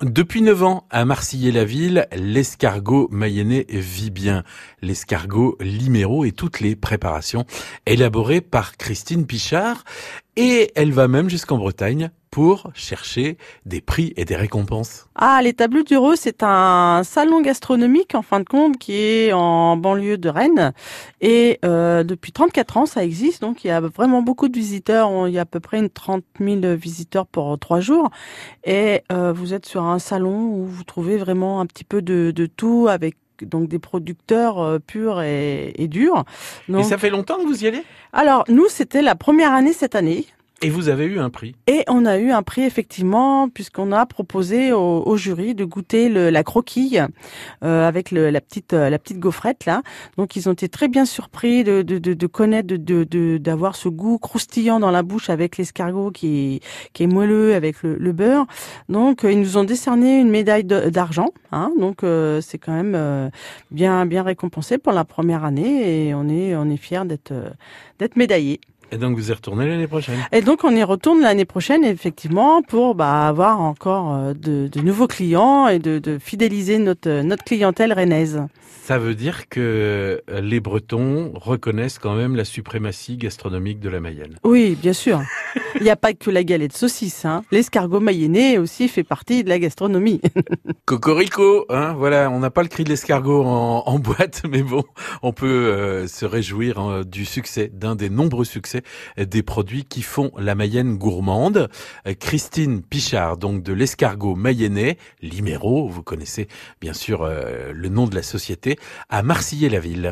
Depuis 9 ans, à Marcillé-la-Ville, l'escargot mayennais vit bien. L'escargot liméro et toutes les préparations élaborées par Christine Pichard. Et elle va même jusqu'en Bretagne pour chercher des prix et des récompenses. Ah, l'établi du Reux, c'est un salon gastronomique en fin de compte qui est en banlieue de Rennes et euh, depuis 34 ans ça existe donc il y a vraiment beaucoup de visiteurs, il y a à peu près une 30 000 visiteurs pour trois jours et euh, vous êtes sur un salon où vous trouvez vraiment un petit peu de, de tout avec donc des producteurs euh, purs et, et durs. et ça fait longtemps que vous y allez? Alors nous, c'était la première année cette année. Et vous avez eu un prix Et on a eu un prix effectivement, puisqu'on a proposé au, jury de goûter le, la croquille euh, avec le, la petite euh, la petite gaufrette là. Donc ils ont été très bien surpris de, de, de, de connaître, de d'avoir ce goût croustillant dans la bouche avec l'escargot qui qui est moelleux avec le, le beurre. Donc euh, ils nous ont décerné une médaille d'argent. Hein, donc euh, c'est quand même bien bien récompensé pour la première année et on est on est fier d'être d'être médaillé. Et donc vous y retournez l'année prochaine Et donc on y retourne l'année prochaine effectivement pour bah, avoir encore euh, de, de, nouveaux clients et de, de, fidéliser notre, notre clientèle rennaise. Ça veut dire que euh, les Bretons reconnaissent quand même la suprématie gastronomique de la Mayenne. Oui, bien sûr. Il n'y a pas que la galette saucisse. Hein. L'escargot mayennais aussi fait partie de la gastronomie. Cocorico, hein, voilà, on n'a pas le cri de l'escargot en, en, boîte, mais bon, on peut euh, se réjouir hein, du succès, d'un des nombreux succès des produits qui font la Mayenne gourmande. Euh, Christine Pichard, donc de l'escargot mayennais, Liméro, vous connaissez bien sûr le nom de la société, à Marcillé-la-Ville.